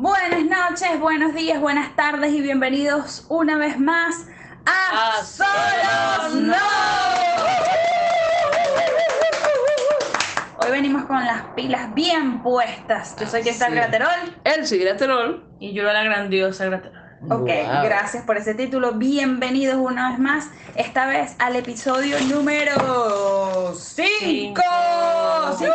Buenas noches, buenos días, buenas tardes y bienvenidos una vez más a, Solos No. Hoy venimos con las pilas bien puestas. Yo soy Cristal Graterol. Él sí, Graterol. Y yo la grandiosa Graterol. Ok, gracias por ese título. Bienvenidos una vez más, esta vez al episodio número 5. 5,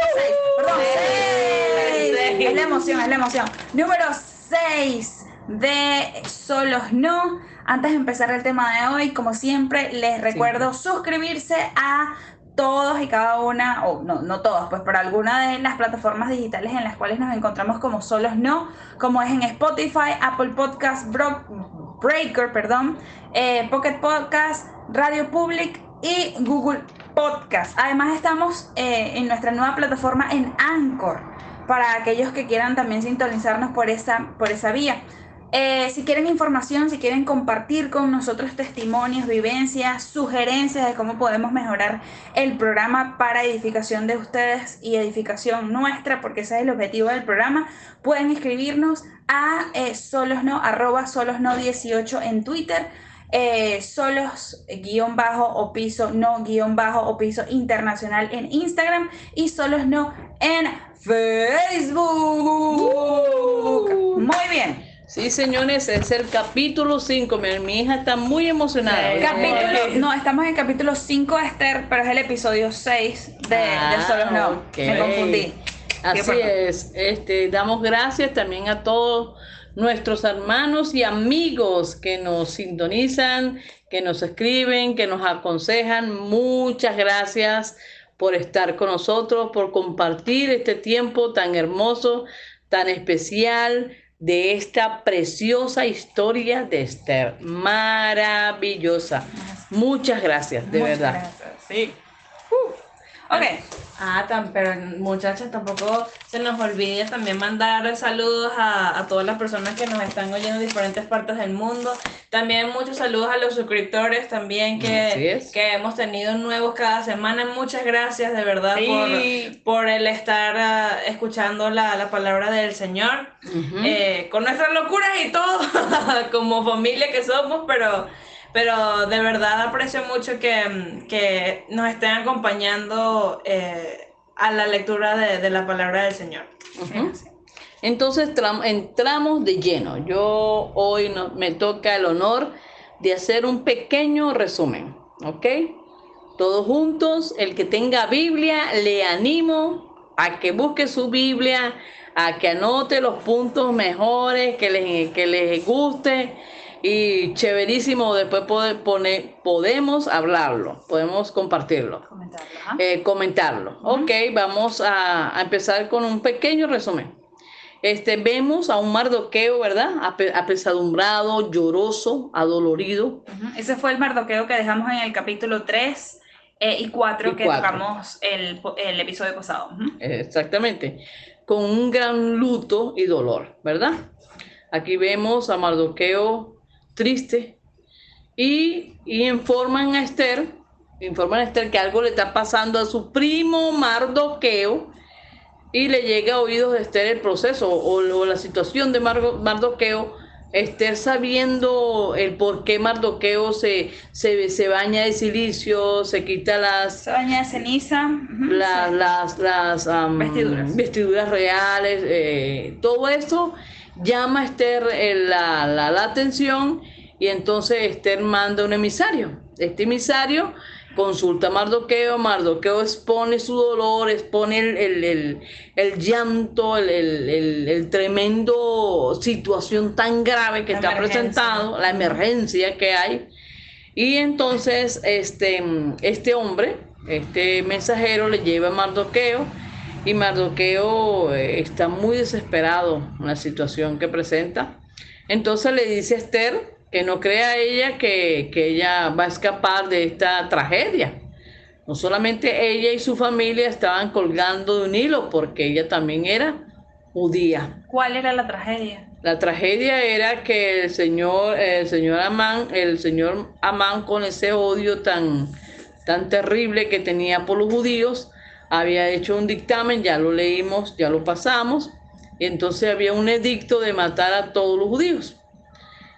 es la emoción, es la emoción. Número 6 de Solos No. Antes de empezar el tema de hoy, como siempre, les recuerdo suscribirse a todos y cada una, o no, no todos, pues para alguna de las plataformas digitales en las cuales nos encontramos como solos no, como es en Spotify, Apple Podcast, Bro Breaker, perdón, eh, Pocket Podcast, Radio Public y Google Podcast. Además estamos eh, en nuestra nueva plataforma en Anchor para aquellos que quieran también sintonizarnos por esa, por esa vía. Eh, si quieren información, si quieren compartir con nosotros testimonios, vivencias, sugerencias de cómo podemos mejorar el programa para edificación de ustedes y edificación nuestra, porque ese es el objetivo del programa, pueden escribirnos a eh, solosno, arroba solosno18 en Twitter, eh, solos guion bajo o piso no guion bajo o piso internacional en Instagram y solos no en Facebook. Muy bien. Sí, señores, es el capítulo 5. Mi, mi hija está muy emocionada. Capítulo, no, estamos en capítulo 5 de Esther, pero es el episodio 6 de, de Ah, Solos No. Me confundí. Así es. Este, damos gracias también a todos nuestros hermanos y amigos que nos sintonizan, que nos escriben, que nos aconsejan. Muchas gracias por estar con nosotros, por compartir este tiempo tan hermoso, tan especial de esta preciosa historia de Esther. Maravillosa. Muchas gracias, de Muchas verdad. gracias, Sí. Uh, ok. Ah, tan, pero muchachas, tampoco se nos olvide también mandar saludos a, a todas las personas que nos están oyendo en diferentes partes del mundo. También muchos saludos a los suscriptores también que, es. que hemos tenido nuevos cada semana. Muchas gracias de verdad Sí. por, por el estar ah, escuchando la, la palabra del Señor. Eh, con nuestras locuras y todo, como familia que somos, pero, pero de verdad aprecio mucho que, que nos estén acompañando eh, a la lectura de, de la palabra del Señor. Entonces tram- entramos de lleno. Yo hoy no- me toca el honor de hacer un pequeño resumen, ¿ok? Todos juntos, el que tenga Biblia, le animo a que busque su Biblia, a que anote los puntos mejores, que les, que les guste y chéverísimo, después pode- pone- podemos hablarlo, podemos compartirlo Comentarlo, eh, comentarlo. Ok, vamos a, a empezar con un pequeño resumen. Este, vemos a un Mardoqueo, ¿verdad? Ape- apesadumbrado, lloroso, adolorido. Ujú. Ese fue el mardoqueo que dejamos en el capítulo 3 eh, y 4 Y que cuatro. tocamos el, el episodio pasado. Ujú. eh, Exactamente. Con un gran luto y dolor, ¿verdad? Aquí vemos a Mardoqueo triste y, y informan a Esther, informan a Esther que algo le está pasando a su primo Mardoqueo y le llega a oídos de Esther el proceso o, o la situación de Margo- Mardoqueo. Esther sabiendo el por qué Mardoqueo se, se, se baña de silicio, se quita las, Se baña de ceniza. la- sí. las, las Vestiduras. vestiduras reales, eh, todo esto llama a Esther eh, la, la- la atención y entonces Esther manda un emisario. Este emisario consulta a Mardoqueo, Mardoqueo expone su dolor, expone el, el- el- el llanto, el, el- el- el tremendo situación tan grave que La está presentado, la emergencia que hay. Y entonces este, este hombre, este mensajero le lleva a Mardoqueo y Mardoqueo eh, está muy desesperado en la situación que presenta. Entonces le dice a Esther que no crea ella que, que ella va a escapar de esta tragedia. No solamente ella y su familia estaban colgando de un hilo porque ella también era judía. ¿Cuál era la tragedia? La tragedia era que el señor, el señor Amán, el señor Amán con ese odio tan, tan terrible que tenía por los judíos, había hecho un dictamen, ya lo leímos, ya lo pasamos, Y entonces había un edicto de matar a todos los judíos.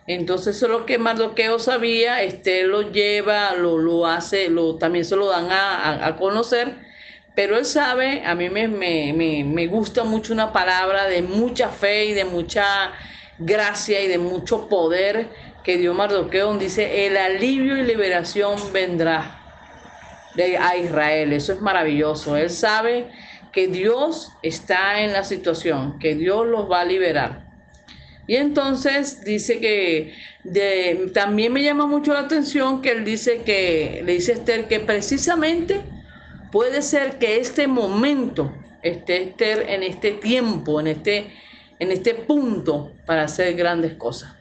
Entonces eso es lo que Mardoqueo sabía, Esther lo lleva, lo, hace, también se lo dan a, a, conocer, pero él sabe, a mí me, me, me, me, gusta mucho una palabra de mucha fe y de mucha gracia y de mucho poder que dio Mardoqueo, donde dice, el alivio y liberación vendrá de, a Israel. Eso es maravilloso. Él sabe que Dios está en la situación, que Dios los va a liberar. Y entonces dice que también me llama mucho la atención que él dice que, le dice a Esther que precisamente puede ser que este momento esté Esther en este tiempo, en este, en este punto para hacer grandes cosas.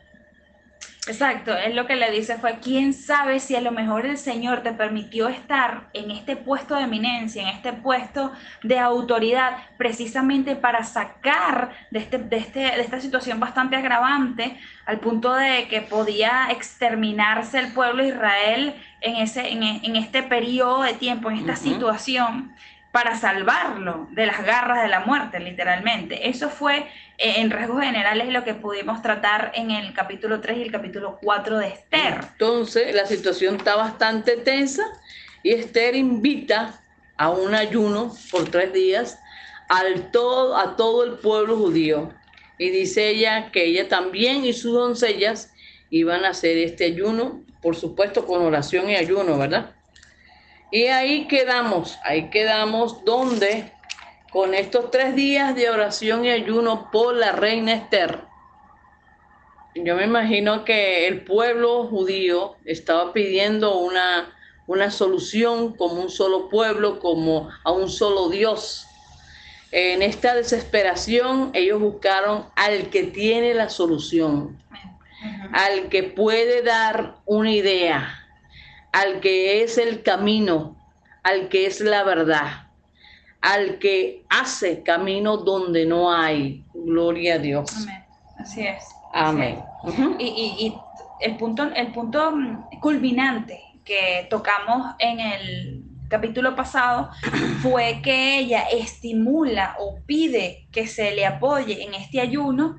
Exacto, es lo que le dice fue, ¿quién sabe si a lo mejor el Señor te permitió estar en este puesto de eminencia, en este puesto de autoridad, precisamente para sacar de, este, de, este, de esta situación bastante agravante, al punto de que podía exterminarse el pueblo de Israel en, ese, en, este periodo de tiempo, en esta situación? Para salvarlo de las garras de la muerte, literalmente. Eso fue eh, en rasgos generales lo que pudimos tratar en el capítulo 3 y el capítulo 4 de Esther. Entonces, la situación está bastante tensa y Esther invita a un ayuno por tres días al todo, a todo el pueblo judío. Y dice ella que ella también y sus doncellas iban a hacer este ayuno, por supuesto con oración y ayuno, ¿verdad? Y ahí quedamos, ahí quedamos donde con estos tres días de oración y ayuno por la reina Esther, yo me imagino que el pueblo judío estaba pidiendo una, una solución como un solo pueblo, como a un solo Dios. En esta desesperación ellos buscaron al que tiene la solución, al que puede dar una idea, al que es el camino, al que es la verdad, al que hace camino donde no hay. Gloria a Dios. Amén. Así es. Amén. y, el, punto, el punto culminante que tocamos en el capítulo pasado fue que ella estimula o pide que se le apoye en este ayuno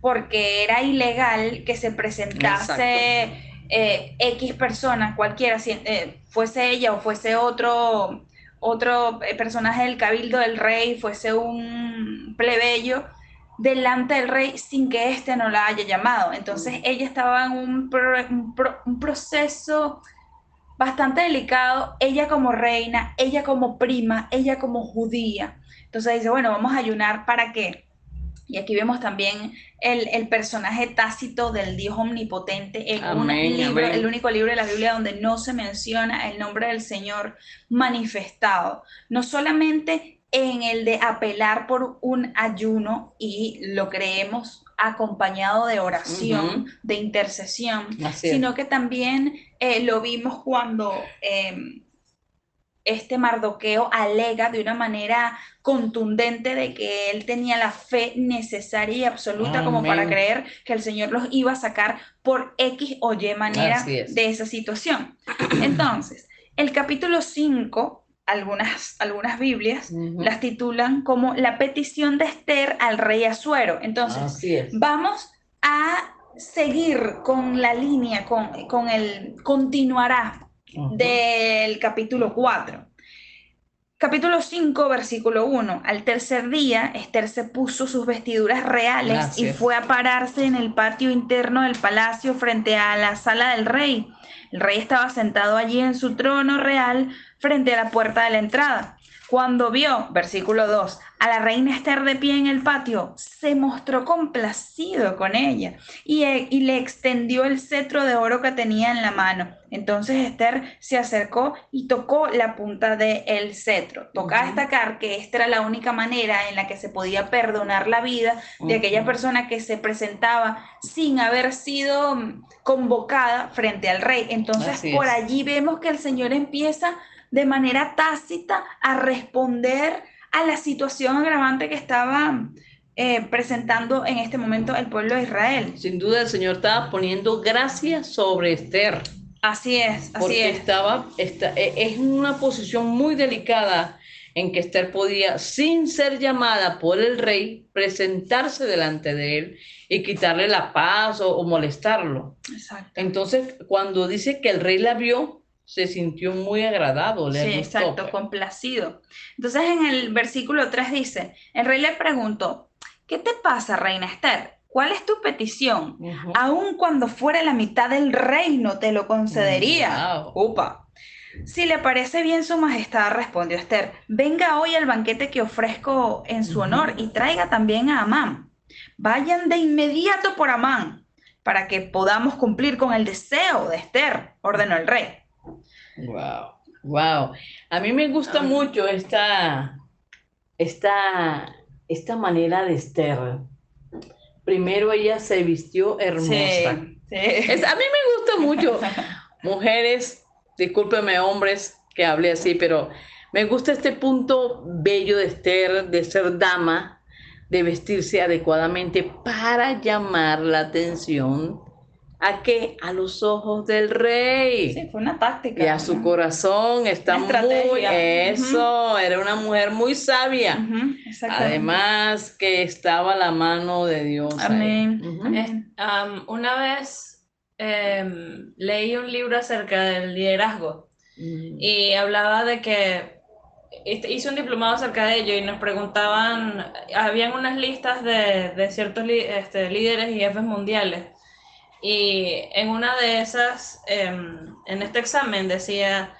porque era ilegal que se presentase eh, X persona, cualquiera, si, eh, fuese ella o fuese otro, otro eh, personaje del cabildo del rey, fuese un plebeyo, delante del rey sin que éste no la haya llamado. Entonces ella estaba en un, un, proceso bastante delicado, ella como reina, ella como prima, ella como judía. Entonces dice, bueno, vamos a ayunar para qué? Y aquí vemos también el, personaje tácito del Dios omnipotente. En un libro, el único libro de la Biblia donde no se menciona el nombre del Señor manifestado. No solamente en el de apelar por un ayuno y lo creemos acompañado de oración, de intercesión, sino que también eh, lo vimos cuando... Em, este Mardoqueo alega de una manera contundente de que él tenía la fe necesaria y absoluta como para creer que el Señor los iba a sacar por X o Y manera de esa situación. Entonces, el capítulo 5, algunas, algunas Biblias las titulan como la petición de Esther al rey Azuero. Entonces, vamos a seguir con la línea, con, con el continuará del capítulo 4. Capítulo 5, versículo 1. Al tercer día, Esther se puso sus vestiduras reales y fue a pararse en el patio interno del palacio frente a la sala del rey. El rey estaba sentado allí en su trono real frente a la puerta de la entrada. Cuando vio, versículo 2, a la reina Esther de pie en el patio, se mostró complacido con ella y, e, y, le extendió el cetro de oro que tenía en la mano. Entonces Esther se acercó y tocó la punta del el cetro. Toca destacar que esta era la única manera en la que se podía perdonar la vida de aquella persona que se presentaba sin haber sido convocada frente al rey. Entonces por allí vemos que el Señor empieza de manera tácita a responder a la situación agravante que estaba eh, presentando en este momento el pueblo de Israel. Sin duda el Señor estaba poniendo gracia sobre Esther. Así es, así porque es. Estaba, e, es una posición muy delicada en que Esther podía, sin ser llamada por el rey, presentarse delante de él y quitarle la paz o, molestarlo. Exacto. Entonces, cuando dice que el rey la vio, se sintió muy agradado. Le sí, exacto, pues. complacido. Entonces, en el versículo 3 dice, el rey le preguntó, ¿qué te pasa, reina Esther? ¿Cuál es tu petición? Aun cuando fuera la mitad del reino, te lo concedería. Upa. Si le parece bien su majestad, respondió Esther, venga hoy al banquete que ofrezco en su honor y traiga también a Amán. Vayan de inmediato por Amán para que podamos cumplir con el deseo de Esther, ordenó el rey. Wow, wow. A mí me gusta mucho esta, esta, esta manera de Esther. Primero ella se vistió hermosa. a mí me gusta mucho. Mujeres, discúlpeme hombres que hablé así, pero me gusta este punto bello de Esther, de ser dama, de vestirse adecuadamente para llamar la atención ¿A qué? A los ojos del rey. Sí, fue una táctica. Y a su corazón está muy... Eso, era una mujer muy sabia. Además que estaba la mano de Dios. Amén. una vez em, leí un libro acerca del liderazgo mm. y hablaba de que este, hice un diplomado acerca de ello y nos preguntaban, habían unas listas de, ciertos este, líderes y jefes mundiales y en una de esas, em, en este examen decía,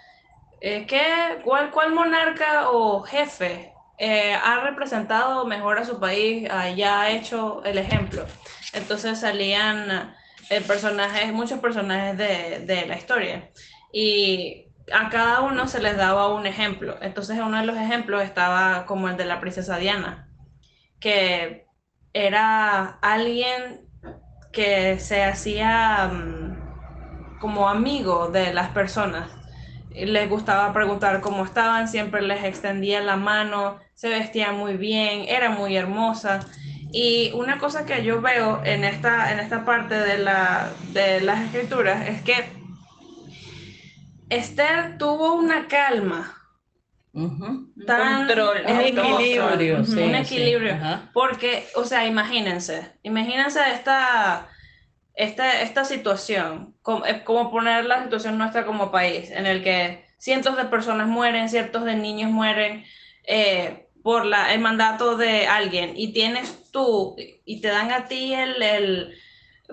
eh, ¿qué, cuál, ¿cuál monarca o jefe eh, ha representado mejor a su país, ya ha hecho el ejemplo? Entonces salían eh, personajes, muchos personajes de, de la historia. Y a cada uno se les daba un ejemplo. Entonces uno de los ejemplos estaba como el de la princesa Diana, que era alguien que se hacía mm, como amigo de las personas. Les gustaba preguntar cómo estaban, siempre les extendía la mano, se vestía muy bien, era muy hermosa. Y una cosa que yo veo en esta, en esta parte de, la, de las escrituras es que Esther tuvo una calma control, un equilibrio, un equilibrio, porque, o sea, imagínense, imagínense esta, esta, esta situación, como, como, poner la situación nuestra como país, en el que cientos de personas mueren, cientos de niños mueren eh, por la, el mandato de alguien, y tienes tú, y te dan a ti el, el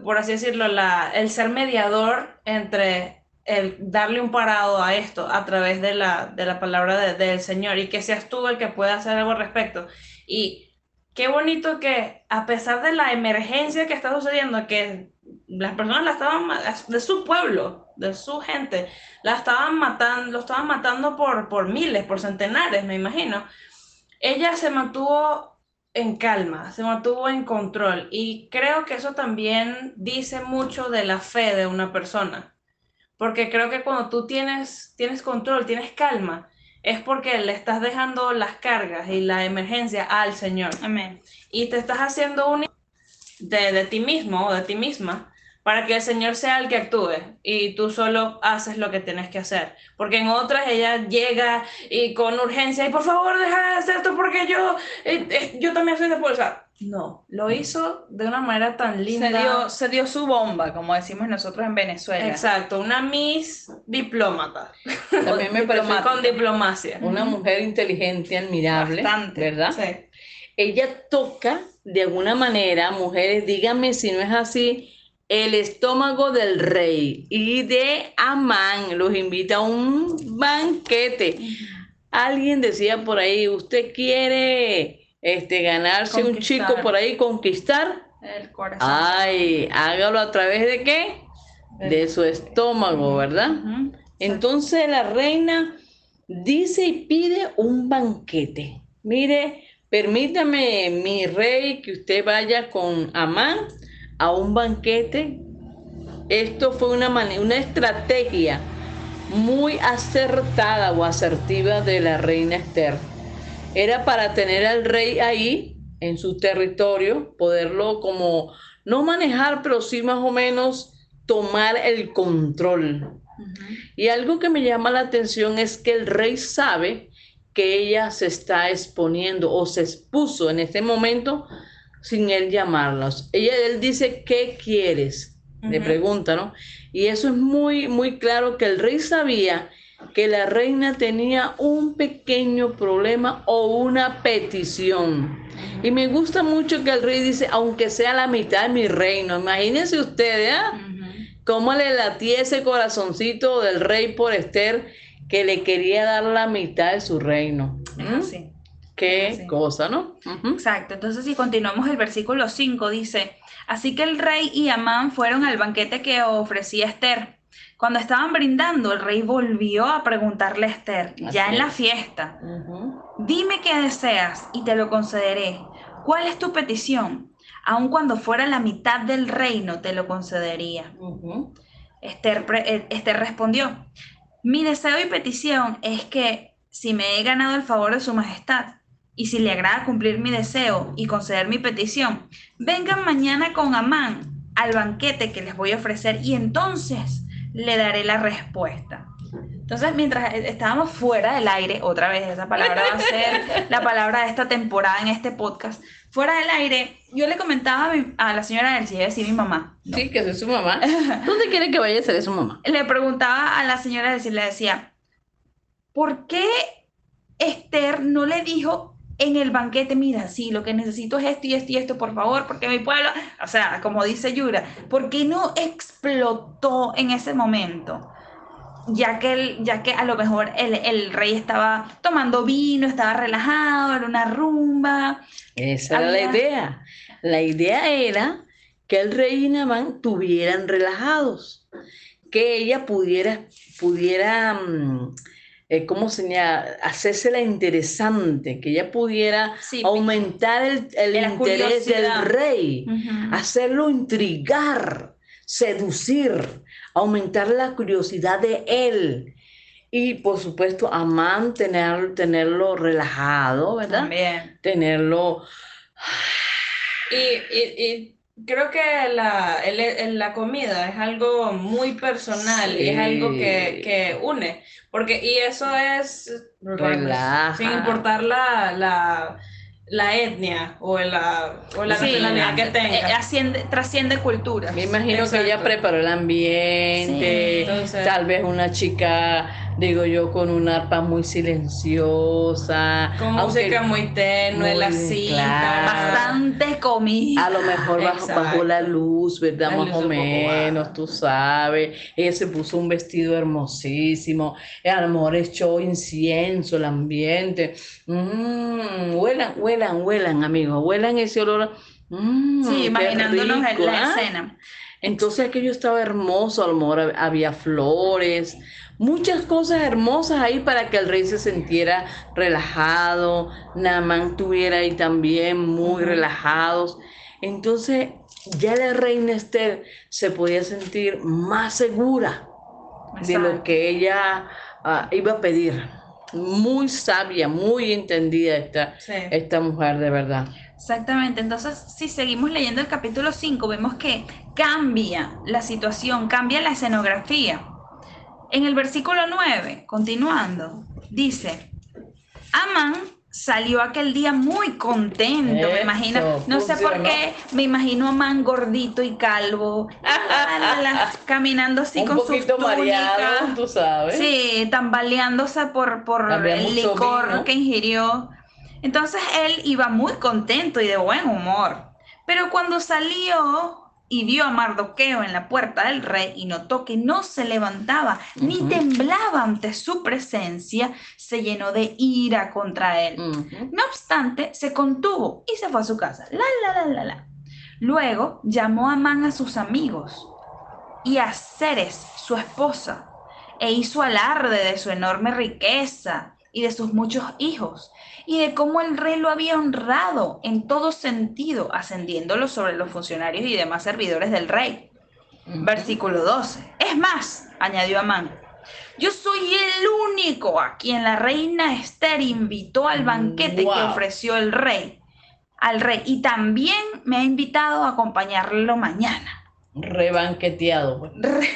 por así decirlo, la, el ser mediador entre el darle un parado a esto a través de la, de la palabra del Señor y que seas tú el que pueda hacer algo al respecto. Y qué bonito que a pesar de la emergencia que está sucediendo, que las personas la estaban de su pueblo, de su gente, la estaban matando, lo estaban matando por, por miles, por centenares, me imagino. Ella se mantuvo en calma, se mantuvo en control y creo que eso también dice mucho de la fe de una persona porque creo que cuando tú tienes, tienes control, tienes calma, es porque le estás dejando las cargas y la emergencia al Señor. Amén. Y te estás haciendo un de, de ti mismo o de ti misma para que el Señor sea el que actúe y tú solo haces lo que tienes que hacer. Porque en otras ella llega y con urgencia y por favor deja de hacer esto porque yo, eh, eh, yo también soy de fuerza. No, lo hizo de una manera tan linda. Se dio, se dio su bomba, como decimos nosotros en Venezuela. Exacto, una Miss diplomata. También me parece con diplomacia. Una mujer inteligente, admirable, Bastante, ¿verdad? Sí. Ella toca de alguna manera, mujeres, díganme si no es así, el estómago del rey y de Amán los invita a un banquete. Alguien decía por ahí, ¿usted quiere este, ganarse un chico por ahí, conquistar. El corazón. Ay, hágalo a través de qué? De su estómago, ¿verdad? Entonces la reina dice y pide un banquete. Mire, permítame, mi rey, que usted vaya con Amán a un banquete. Esto fue una, una estrategia muy acertada o asertiva de la reina Esther era para tener al rey ahí en su territorio, poderlo como no manejar, pero sí más o menos tomar el control. Y algo que me llama la atención es que el rey sabe que ella se está exponiendo o se expuso en este momento sin él llamarlos. Ella, él dice, ¿qué quieres? Le pregunta, ¿no? Y eso es muy, muy claro que el rey sabía que la reina tenía un pequeño problema o una petición. Y me gusta mucho que el rey dice, aunque sea la mitad de mi reino, imagínense ustedes, ¿eh? Cómo le latía ese corazoncito del rey por Esther que le quería dar la mitad de su reino. Sí. Qué cosa, ¿no? Exacto. Entonces, si continuamos el versículo 5, dice, así que el rey y Amán fueron al banquete que ofrecía Esther. Cuando estaban brindando, el rey volvió a preguntarle a Esther, ya en la fiesta, dime qué deseas y te lo concederé. ¿Cuál es tu petición? Aun cuando fuera la mitad del reino, te lo concedería. Esther, eh, Esther respondió, mi deseo y petición es que si me he ganado el favor de su majestad, y si le agrada cumplir mi deseo y conceder mi petición, vengan mañana con Amán al banquete que les voy a ofrecer y entonces le daré la respuesta. Entonces, mientras estábamos fuera del aire, otra vez esa palabra va a ser la palabra de esta temporada en este podcast, fuera del aire, yo le comentaba a, la señora Elsie, decir mi mamá. Sí, que soy su mamá. ¿Dónde quiere que vaya a ser su mamá? Le preguntaba a la señora Elsie, le decía, ¿por qué Esther no le dijo en el banquete, mira, sí, lo que necesito es esto y esto y esto, por favor, porque mi pueblo, o sea, como dice Yura, ¿por qué no explotó en ese momento? Ya que, el, ya que a lo mejor el, el, rey estaba tomando vino, estaba relajado, era una rumba. Esa era la idea. La idea era que el rey y Namán estuvieran relajados, que ella pudiera, pudiera mm, eh, ¿cómo señala? Hacérsela interesante, que ella pudiera aumentar el, interés del rey, hacerlo intrigar, seducir, aumentar la curiosidad de él. Y por supuesto, a mantener, tenerlo relajado, ¿verdad? También. Tenerlo. y Creo que la, la comida es algo muy personal y es algo que, une, porque y eso es sin importar la, la, etnia o la, o la nacionalidad que tenga. Eh, asciende, trasciende cultura. Me imagino que ella preparó el ambiente, tal vez una chica digo yo, con una arpa muy silenciosa. Con música muy tenue, la cinta. Bastante comida. A lo mejor bajo, la luz, ¿verdad? Más o menos, tú sabes. Ella se puso un vestido hermosísimo. A lo mejor echó incienso el ambiente. Mmm, huelan, huelan, huelan, amigos. Huelan ese olor. Mm, sí, imaginándonos la ¿ah? escena. Entonces aquello estaba hermoso, a lo mejor había flores, muchas cosas hermosas ahí para que el rey se sintiera relajado, Namán tuviera ahí también muy relajados. Entonces ya la reina Esther se podía sentir más segura de lo que ella ah, iba a pedir. Muy sabia, muy entendida esta, esta mujer de verdad. Exactamente, entonces si seguimos leyendo el capítulo 5, vemos que cambia la situación, cambia la escenografía. En el versículo 9, continuando, dice, Amán salió aquel día muy contento, me imagino, no sé por qué, me imagino a Amán gordito y calvo, caminando así con sus túnicas, tú sabes. Sí, tambaleándose por, por el licor que ingirió. Entonces él iba muy contento y de buen humor. Pero cuando salió y vio a Mardoqueo en la puerta del rey y notó que no se levantaba ni temblaba ante su presencia, se llenó de ira contra él. No obstante, se contuvo y se fue a su casa. La, la, la, la, la. Luego llamó a Amán a sus amigos y a Ceres, su esposa, e hizo alarde de su enorme riqueza y de sus muchos hijos y de cómo el rey lo había honrado en todo sentido, ascendiéndolo sobre los funcionarios y demás servidores del rey. Versículo 12. Es más, añadió Amán, yo soy el único a quien la reina Esther invitó al banquete que ofreció el rey, al rey, y también me ha invitado a acompañarlo mañana. Rebanqueteado. Pues.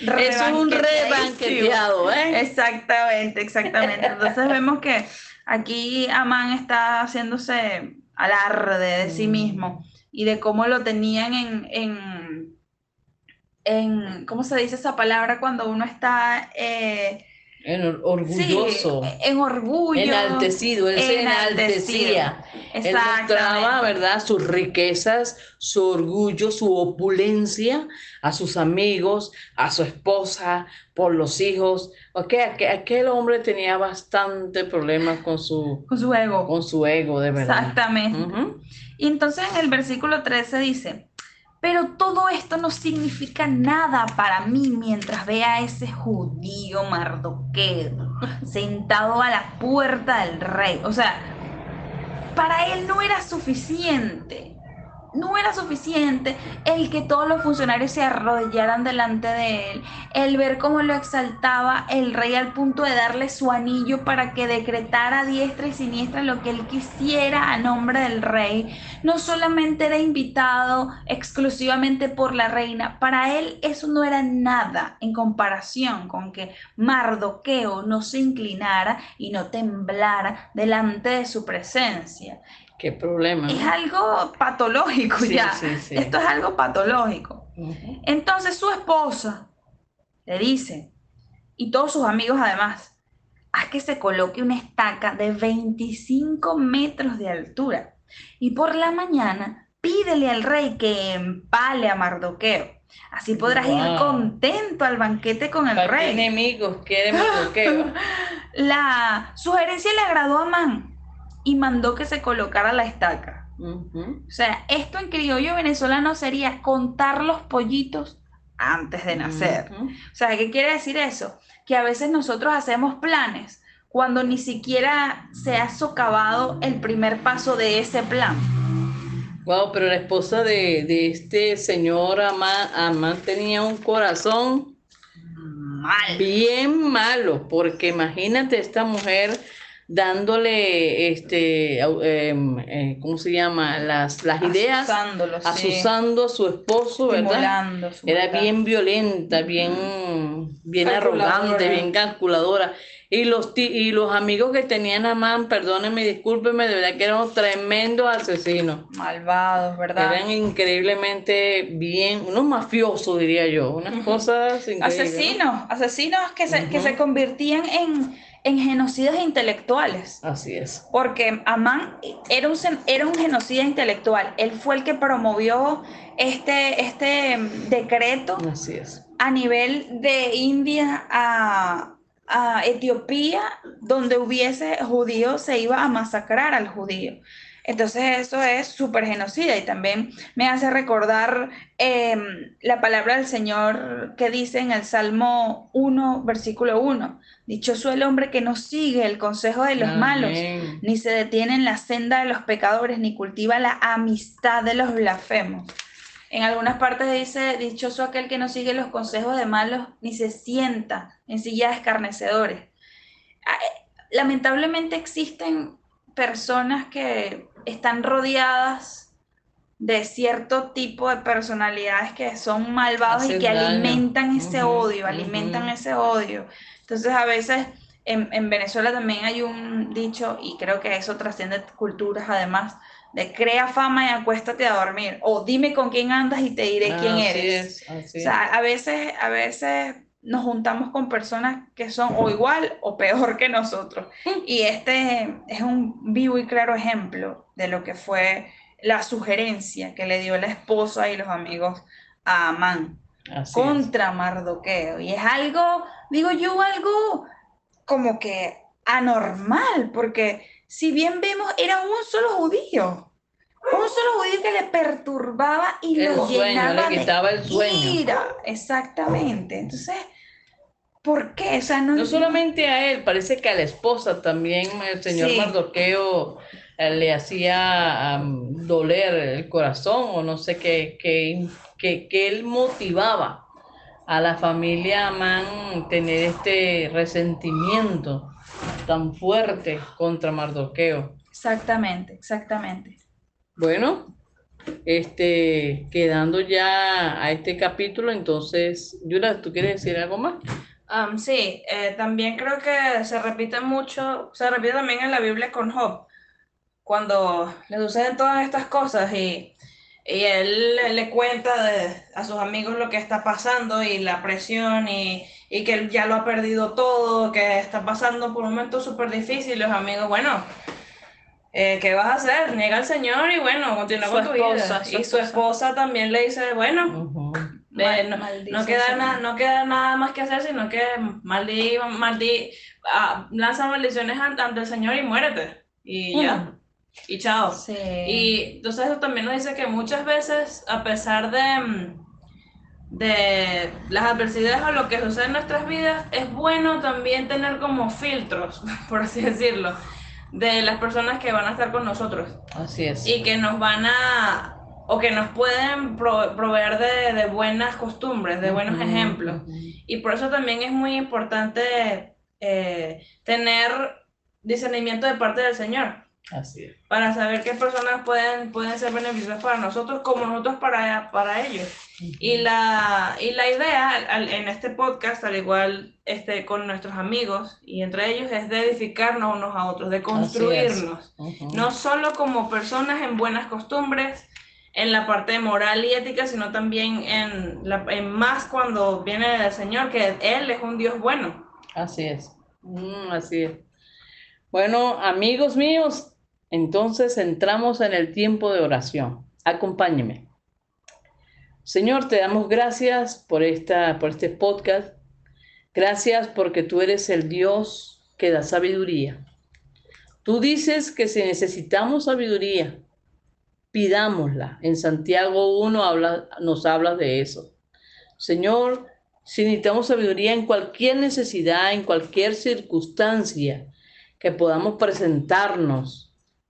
Eso es un rebanqueteado, ¿eh? Exactamente, exactamente. Entonces vemos que aquí Amán está haciéndose alarde de sí Mm. mismo y de cómo lo tenían en, en, en ¿cómo se dice esa palabra cuando uno está eh, En sí, orgulloso, en orgullo? enaltecido, él se enaltecía. Él mostraba. ¿verdad? Sus riquezas, su orgullo, su opulencia a sus amigos, a su esposa, por los hijos. Ok, aquel, aquel hombre tenía bastante problemas con su, Con su ego. con su ego, de verdad. Exactamente. Y entonces en el versículo 13 dice, pero todo esto no significa nada para mí mientras vea a ese judío Mardoqueo sentado a la puerta del rey. O sea, para él no era suficiente. No era suficiente el que todos los funcionarios se arrodillaran delante de él, el ver cómo lo exaltaba el rey al punto de darle su anillo para que decretara diestra y siniestra lo que él quisiera a nombre del rey. No solamente era invitado exclusivamente por la reina, para él eso no era nada en comparación con que Mardoqueo no se inclinara y no temblara delante de su presencia. Qué problema. Es algo patológico Sí, ya. sí, sí. Esto es algo patológico. Entonces su esposa le dice, y todos sus amigos además, haz que se coloque una estaca de 25 metros de altura. Y por la mañana pídele al rey que empale a Mardoqueo. Así podrás ir contento al banquete con el ¿Para qué rey. enemigos quiere Mardoqueo? La sugerencia le agradó a Amán y mandó que se colocara la estaca. O sea, esto en criollo venezolano sería contar los pollitos antes de nacer. O sea, ¿qué quiere decir eso? Que a veces nosotros hacemos planes cuando ni siquiera se ha socavado el primer paso de ese plan. Wow, pero la esposa de, de este señor Amán, Amán tenía un corazón Mal. bien malo, porque imagínate esta mujer dándole, este, em, eh, ¿cómo se llama? Las, las ideas, Asusándolo, sí. asusando a su esposo, ¿verdad? Era bien violenta, bien, bien arrogante, bien calculadora. Y los, ti- y los amigos que tenían a Man, perdónenme, discúlpenme, de verdad que eran tremendos asesinos. Malvados, ¿verdad? Eran increíblemente bien, unos mafiosos, diría yo, unas cosas increíbles. ¿no? Asesinos, asesinos que se, que Ujú. se convertían en, en genocidas intelectuales. Así es. Porque Amán era un, era un genocida intelectual. Él fue el que promovió este, este mm, decreto Así es. a nivel de India a, a Etiopía, donde hubiese judíos, se iba a masacrar al judío. Entonces eso es súper genocida y también me hace recordar em, la palabra del Señor que dice en el Salmo 1, versículo 1, dichoso el hombre que no sigue el consejo de los malos, ni se detiene en la senda de los pecadores, ni cultiva la amistad de los blasfemos. En algunas partes dice, dichoso aquel que no sigue los consejos de malos, ni se sienta en silla de escarnecedores. Ah, eh, Lamentablemente existen personas que están rodeadas de cierto tipo de personalidades que son malvados y que daño. alimentan ese odio, alimentan ese odio. Entonces a veces en, en Venezuela también hay un dicho, y creo que eso trasciende culturas además, de crea fama y acuéstate a dormir, o dime con quién andas y te diré quién Así eres. es, así O sea, a veces, a veces nos juntamos con personas que son o igual o peor que nosotros. Y este es un vivo y claro ejemplo de lo que fue la sugerencia que le dio la esposa y los amigos a Amán es. contra Mardoqueo. Y es algo, digo yo, algo como que anormal, porque si bien vemos, era un solo judío. Un solo judío que le perturbaba y El lo sueño, le llenaba de quitaba el sueño. ira. Exactamente. Entonces, ¿por qué? O sea, no, No solamente a él, parece que a la esposa también el señor Sí. Mardoqueo eh, le hacía am, doler el corazón o no sé qué, qué, qué- qué él motivaba a la familia Amán tener este resentimiento tan fuerte contra Mardoqueo. Exactamente, exactamente. Bueno, este, quedando ya a este capítulo, entonces, Yura, ¿tú quieres decir algo más? Um, sí, eh, también creo que se repite mucho, se repite también en la Biblia con Job, cuando le suceden todas estas cosas y, y él le cuenta a sus amigos lo que está pasando y la presión y, y que él ya lo ha perdido todo, que está pasando por un momento súper difícil, los amigos, bueno, eh, ¿qué vas a hacer? Niega al Señor y bueno, continúa con tu vida. y su esposa también le dice, bueno, no, queda nada, no queda nada más que hacer, sino que maldí, maldí, ah, lanza maldiciones ante, el Señor y muérete. Y ya. Y chao. Y entonces eso también nos dice que muchas veces, a pesar de, de las adversidades o lo que sucede en nuestras vidas, es bueno también tener como filtros, por así decirlo, de las personas que van a estar con nosotros. Así es. Y que nos van a o que nos pueden proveer de, buenas costumbres, de buenos ejemplos. Y por eso también es muy importante eh, tener discernimiento de parte del Señor. Así es. Para saber qué personas pueden, pueden ser beneficiosas para nosotros como nosotros para, para ellos. y, la, y la idea en este podcast, al igual este, con nuestros amigos y entre ellos, es de edificarnos unos a otros, de construirnos. No solo como personas en buenas costumbres, en la parte moral y ética, sino también en, la, en más cuando viene del Señor, que Él es un Dios bueno. Así es, mm, así es. Bueno, amigos míos, entonces entramos en el tiempo de oración. Acompáñeme. Señor, te damos gracias por, esta, por este podcast. Gracias porque tú eres el Dios que da sabiduría. Tú dices que si necesitamos sabiduría, pidámosla. En Santiago 1 habla, nos habla de eso. Señor, si necesitamos sabiduría en cualquier necesidad, en cualquier circunstancia que podamos presentarnos,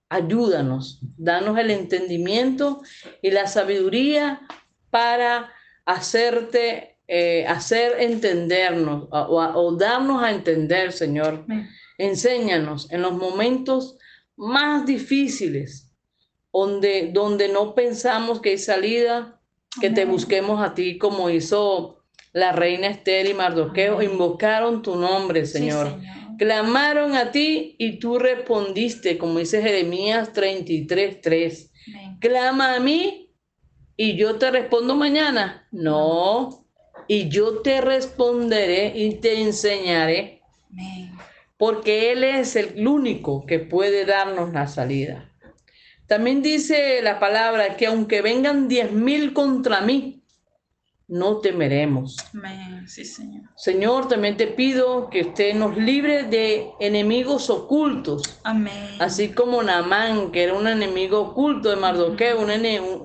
ayúdanos, danos el entendimiento y la sabiduría para hacerte, eh, hacer entendernos o, darnos a entender, Señor. Enséñanos en los momentos más difíciles donde, donde no pensamos que hay salida, que te busquemos a ti como hizo la reina Esther y Mardoqueo, invocaron tu nombre, Señor. Clamaron a ti y tú respondiste, como dice Jeremías 33, 3. Clama a mí y yo te respondo mañana. No, y yo te responderé y te enseñaré. Porque Él es el único que puede darnos la salida. También dice la palabra que aunque vengan diez mil contra mí, no temeremos. Amén. Sí, Señor. Señor, también te pido que usted nos libre de enemigos ocultos. Amén. Así como Namán, que era un enemigo oculto de Mardoqueo,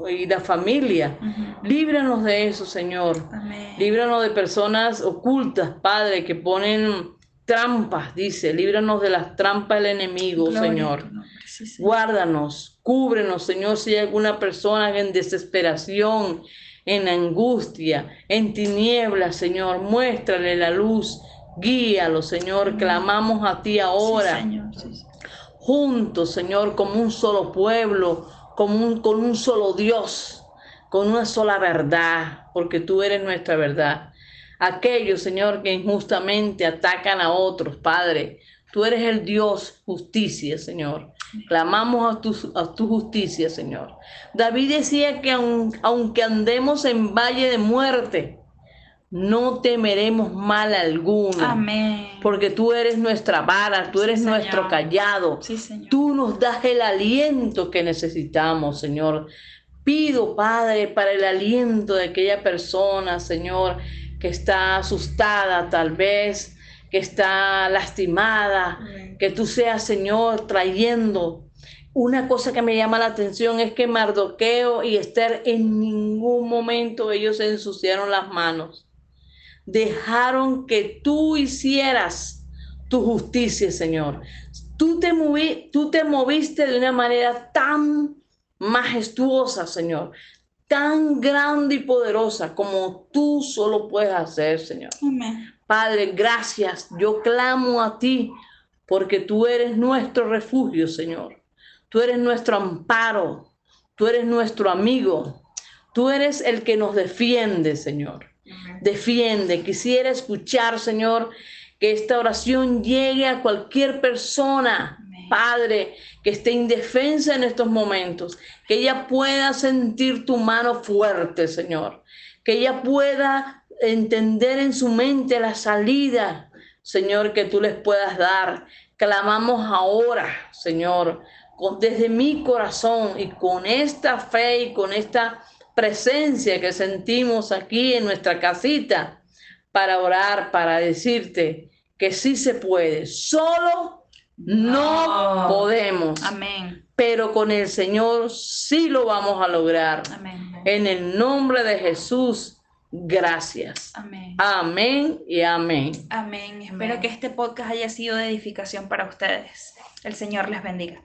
y la familia. Líbranos de eso, Señor. Amén. Líbranos de personas ocultas, Padre, que ponen trampas, dice. Líbranos de las trampas del enemigo, Señor. Guárdanos, cúbrenos, Señor, si hay alguna persona en desesperación, en angustia, en tinieblas, Señor, muéstrale la luz, guíalo, Señor, clamamos a ti ahora. Juntos, Señor, como un solo pueblo, como un, con un solo Dios, con una sola verdad, porque tú eres nuestra verdad. Aquellos, Señor, que injustamente atacan a otros, Padre, Tú eres el Dios justicia, Señor. Clamamos a tu, a tu justicia, Señor. David decía que aunque andemos en valle de muerte, no temeremos mal alguno. Amén. Porque tú eres nuestra vara, tú eres nuestro callado. Sí, Señor. Tú nos das el aliento que necesitamos, Señor. Pido, Padre, para el aliento de aquella persona, Señor, que está asustada tal vez, que está lastimada, que tú seas, Señor, trayendo. Una cosa que me llama la atención es que Mardoqueo y Esther en ningún momento ellos se ensuciaron las manos. Dejaron que tú hicieras tu justicia, Señor. Tú te, moví, tú te moviste de una manera tan majestuosa, Señor, tan grande y poderosa como tú solo puedes hacer, Señor. Amén. Padre, gracias. Yo clamo a ti porque tú eres nuestro refugio, Señor. Tú eres nuestro amparo. Tú eres nuestro amigo. Tú eres el que nos defiende, Señor. Defiende. Quisiera escuchar, Señor, que esta oración llegue a cualquier persona, Padre, que esté indefensa en estos momentos. Que ella pueda sentir tu mano fuerte, Señor. Que ella pueda entender en su mente la salida, Señor, que tú les puedas dar. Clamamos ahora, Señor, desde mi corazón y con esta fe y con esta presencia que sentimos aquí en nuestra casita para orar, para decirte que sí se puede. Solo no, podemos. Amén. Pero con el Señor sí lo vamos a lograr. Amén. En el nombre de Jesús, gracias. Amén. Amén y amén. Amén. Espero que este podcast haya sido de edificación para ustedes. El Señor les bendiga.